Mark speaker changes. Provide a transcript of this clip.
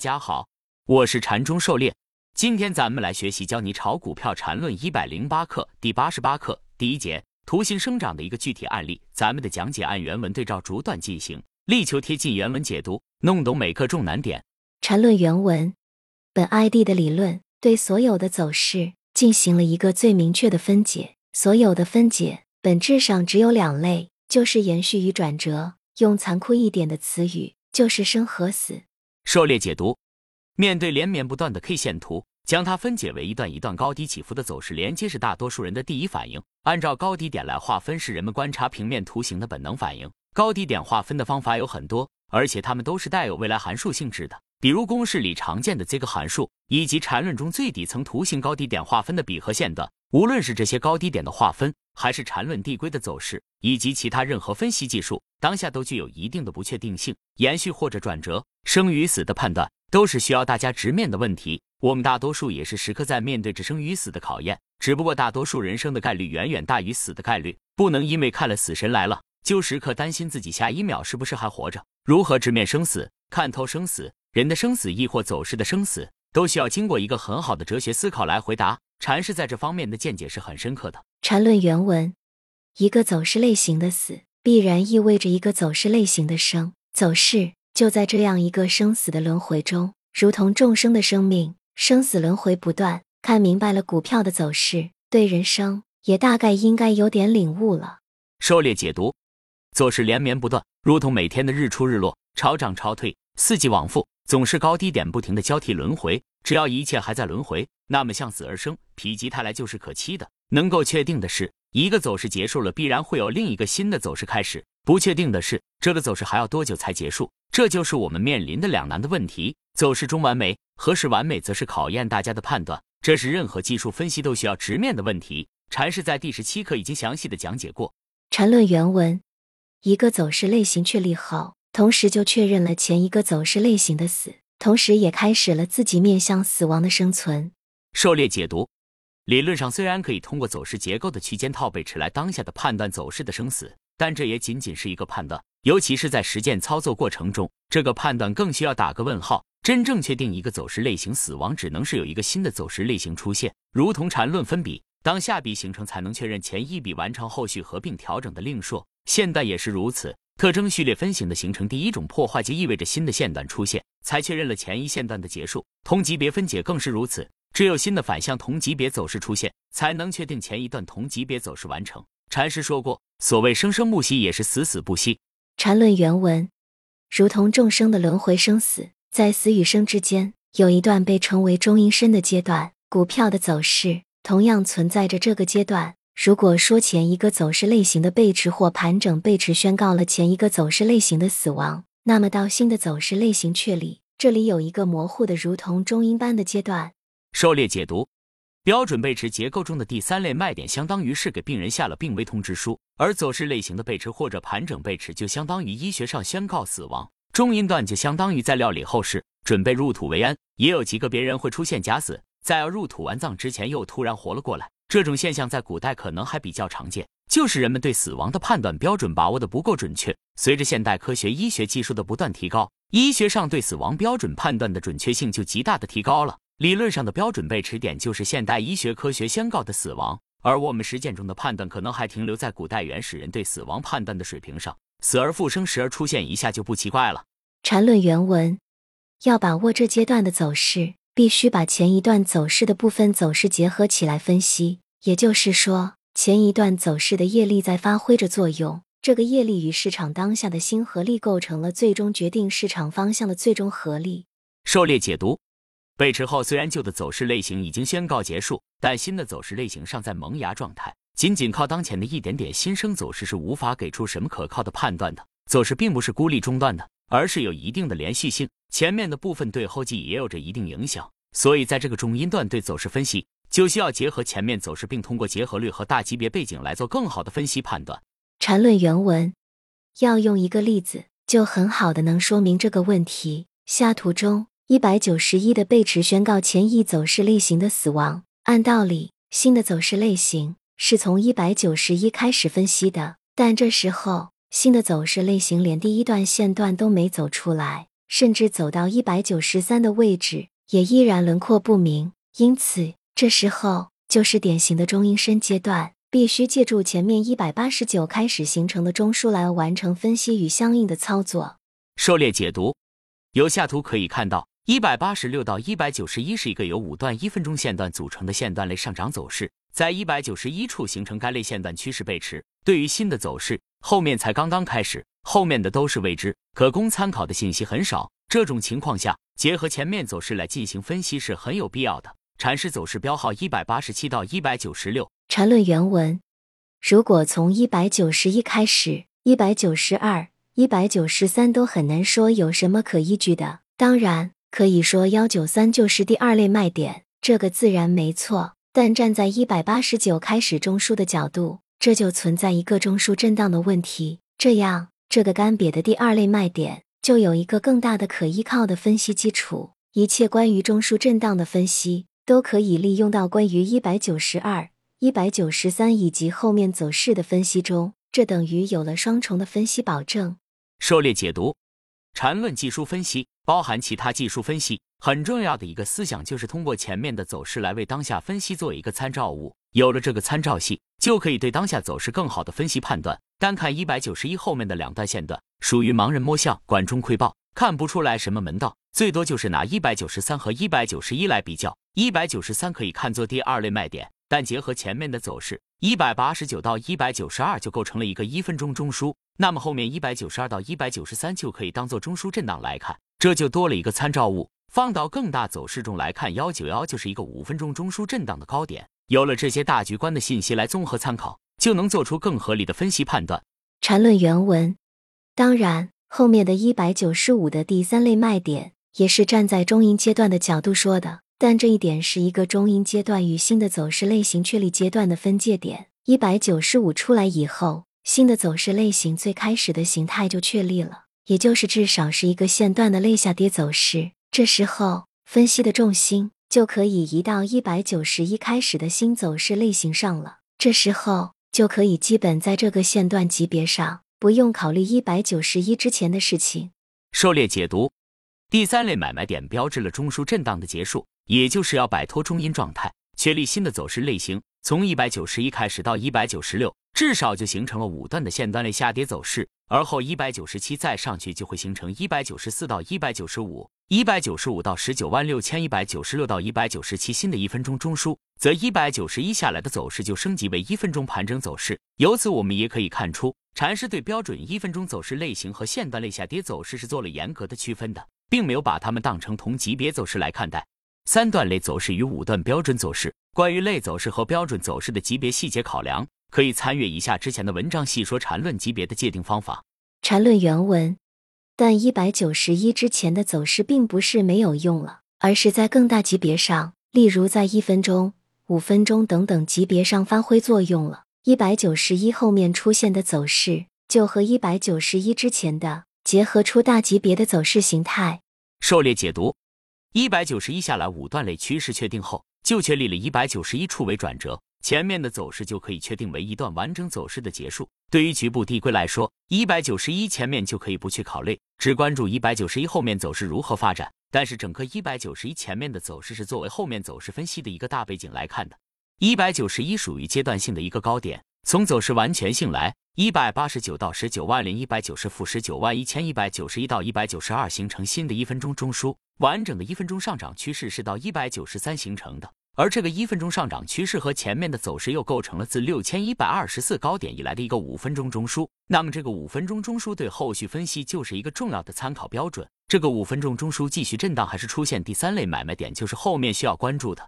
Speaker 1: 大家好，我是禅中狩猎。今天咱们来学习教你炒股票禅论一百零八课第八十八课第一节图形生长的一个具体案例。咱们的讲解按原文对照逐段进行，力求贴近原文解读，弄懂每课重难点。
Speaker 2: 禅论原文，本 ID 的理论对所有的走势进行了一个最明确的分解。所有的分解本质上只有两类，就是延续与转折。用残酷一点的词语，就是生和死。
Speaker 1: 狩猎解读：面对连绵不断的 K 线图，将它分解为一段一段高低起伏的走势连接是大多数人的第一反应。按照高低点来划分是人们观察平面图形的本能反应。高低点划分的方法有很多，而且它们都是带有未来函数性质的，比如公式里常见的这个函数，以及缠论中最底层图形高低点划分的比和线段。无论是这些高低点的划分，还是缠论递归的走势，以及其他任何分析技术，当下都具有一定的不确定性。延续或者转折、生与死的判断，都是需要大家直面的问题。我们大多数也是时刻在面对着生与死的考验，只不过大多数人生的概率远远大于死的概率，不能因为看了《死神来了》就时刻担心自己下一秒是不是还活着。如何直面生死、看透生死、人的生死，亦或走势的生死，都需要经过一个很好的哲学思考来回答。禅师在这方面的见解是很深刻的。
Speaker 2: 禅论原文：一个走势类型的死，必然意味着一个走势类型的生。走势就在这样一个生死的轮回中，如同众生的生命，生死轮回不断。看明白了股票的走势，对人生也大概应该有点领悟了。
Speaker 1: 狩猎解读：走势连绵不断，如同每天的日出日落，潮涨潮退，四季往复，总是高低点不停的交替轮回。只要一切还在轮回，那么向死而生，否极泰来就是可期的。能够确定的是，一个走势结束了，必然会有另一个新的走势开始。不确定的是，这个走势还要多久才结束？这就是我们面临的两难的问题。走势中完美，何时完美，则是考验大家的判断。这是任何技术分析都需要直面的问题。禅师在第十七课已经详细的讲解过。
Speaker 2: 禅论原文：一个走势类型确立后，同时就确认了前一个走势类型的死。同时，也开始了自己面向死亡的生存。
Speaker 1: 狩猎解读：理论上虽然可以通过走势结构的区间套背驰来当下的判断走势的生死，但这也仅仅是一个判断，尤其是在实践操作过程中，这个判断更需要打个问号。真正确定一个走势类型死亡，只能是有一个新的走势类型出现，如同缠论分笔，当下笔形成才能确认前一笔完成后续合并调整的另说。现代也是如此。特征序列分型的形成，第一种破坏就意味着新的线段出现，才确认了前一线段的结束。同级别分解更是如此，只有新的反向同级别走势出现，才能确定前一段同级别走势完成。禅师说过，所谓生生不息，也是死死不息。
Speaker 2: 禅论原文，如同众生的轮回生死，在死与生之间，有一段被称为中阴身的阶段。股票的走势同样存在着这个阶段。如果说前一个走势类型的背驰或盘整背驰宣告了前一个走势类型的死亡，那么到新的走势类型确立，这里有一个模糊的如同中音般的阶段。
Speaker 1: 狩猎解读：标准背驰结构中的第三类卖点，相当于是给病人下了病危通知书；而走势类型的背驰或者盘整背驰，就相当于医学上宣告死亡。中音段就相当于在料理后事，准备入土为安。也有几个别人会出现假死，在要入土完葬之前又突然活了过来。这种现象在古代可能还比较常见，就是人们对死亡的判断标准把握的不够准确。随着现代科学医学技术的不断提高，医学上对死亡标准判断的准确性就极大的提高了。理论上的标准背驰点就是现代医学科学宣告的死亡，而我们实践中的判断可能还停留在古代原始人对死亡判断的水平上。死而复生，时而出现一下就不奇怪了。
Speaker 2: 禅论原文要把握这阶段的走势。必须把前一段走势的部分走势结合起来分析，也就是说，前一段走势的业力在发挥着作用，这个业力与市场当下的新合力构成了最终决定市场方向的最终合力。
Speaker 1: 狩猎解读：背驰后，虽然旧的走势类型已经宣告结束，但新的走势类型尚在萌芽状态，仅仅靠当前的一点点新生走势是无法给出什么可靠的判断的。走势并不是孤立中断的。而是有一定的连续性，前面的部分对后继也有着一定影响，所以在这个中音段对走势分析，就需要结合前面走势，并通过结合率和大级别背景来做更好的分析判断。
Speaker 2: 缠论原文要用一个例子，就很好的能说明这个问题。下图中一百九十一的背驰宣告前一走势类型的死亡，按道理新的走势类型是从一百九十一开始分析的，但这时候。新的走势类型连第一段线段都没走出来，甚至走到一百九十三的位置，也依然轮廓不明。因此，这时候就是典型的中阴身阶段，必须借助前面一百八十九开始形成的中枢来完成分析与相应的操作。
Speaker 1: 狩猎解读，由下图可以看到。一百八十六到一百九十一是一个由五段一分钟线段组成的线段类上涨走势，在一百九十一处形成该类线段趋势背驰。对于新的走势，后面才刚刚开始，后面的都是未知，可供参考的信息很少。这种情况下，结合前面走势来进行分析是很有必要的。禅师走势标号一百八十七到一百九十六。
Speaker 2: 禅论原文：如果从一百九十一开始，一百九十二、一百九十三都很难说有什么可依据的。当然。可以说幺九三就是第二类卖点，这个自然没错。但站在一百八十九开始中枢的角度，这就存在一个中枢震荡的问题。这样，这个干瘪的第二类卖点就有一个更大的可依靠的分析基础。一切关于中枢震荡的分析，都可以利用到关于一百九十二、一百九十三以及后面走势的分析中。这等于有了双重的分析保证。
Speaker 1: 狩猎解读。缠论技术分析包含其他技术分析，很重要的一个思想就是通过前面的走势来为当下分析做一个参照物。有了这个参照系，就可以对当下走势更好的分析判断。单看一百九十一后面的两段线段，属于盲人摸象、管中窥豹，看不出来什么门道。最多就是拿一百九十三和一百九十一来比较，一百九十三可以看作第二类卖点。但结合前面的走势，一百八十九到一百九十二就构成了一个一分钟中枢，那么后面一百九十二到一百九十三就可以当做中枢震荡来看，这就多了一个参照物。放到更大走势中来看，幺九幺就是一个五分钟中枢震荡的高点。有了这些大局观的信息来综合参考，就能做出更合理的分析判断。
Speaker 2: 缠论原文，当然后面的一百九十五的第三类卖点也是站在中阴阶段的角度说的。但这一点是一个中阴阶段与新的走势类型确立阶段的分界点。一百九十五出来以后，新的走势类型最开始的形态就确立了，也就是至少是一个线段的类下跌走势。这时候，分析的重心就可以移到一百九十一开始的新走势类型上了。这时候，就可以基本在这个线段级别上不用考虑一百九十一之前的事情。
Speaker 1: 狩猎解读，第三类买卖点标志了中枢震荡的结束。也就是要摆脱中阴状态，确立新的走势类型。从一百九十一开始到一百九十六，至少就形成了五段的线段类下跌走势。而后一百九十七再上去，就会形成一百九十四到一百九十五，一百九十五到十九万六千一百九十六到一百九十七新的一分钟中枢，则一百九十一下来的走势就升级为一分钟盘整走势。由此我们也可以看出，禅师对标准一分钟走势类型和线段类下跌走势是做了严格的区分的，并没有把它们当成同级别走势来看待。三段类走势与五段标准走势，关于类走势和标准走势的级别细节考量，可以参阅以下之前的文章细说缠论级别的界定方法。
Speaker 2: 缠论原文，但一百九十一之前的走势并不是没有用了，而是在更大级别上，例如在一分钟、五分钟等等级别上发挥作用了。一百九十一后面出现的走势，就和一百九十一之前的结合出大级别的走势形态。
Speaker 1: 狩猎解读。一百九十一下来，五段类趋势确定后，就确立了一百九十一处为转折，前面的走势就可以确定为一段完整走势的结束。对于局部递归来说，一百九十一前面就可以不去考虑，只关注一百九十一后面走势如何发展。但是整个一百九十一前面的走势是作为后面走势分析的一个大背景来看的。一百九十一属于阶段性的一个高点，从走势完全性来。一百八十九到十九万零一百九十负十九万一千一百九十一到一百九十二形成新的一分钟中枢，完整的一分钟上涨趋势是到一百九十三形成的，而这个一分钟上涨趋势和前面的走势又构成了自六千一百二十四高点以来的一个五分钟中枢。那么这个五分钟中枢对后续分析就是一个重要的参考标准。这个五分钟中枢继续震荡还是出现第三类买卖点，就是后面需要关注的。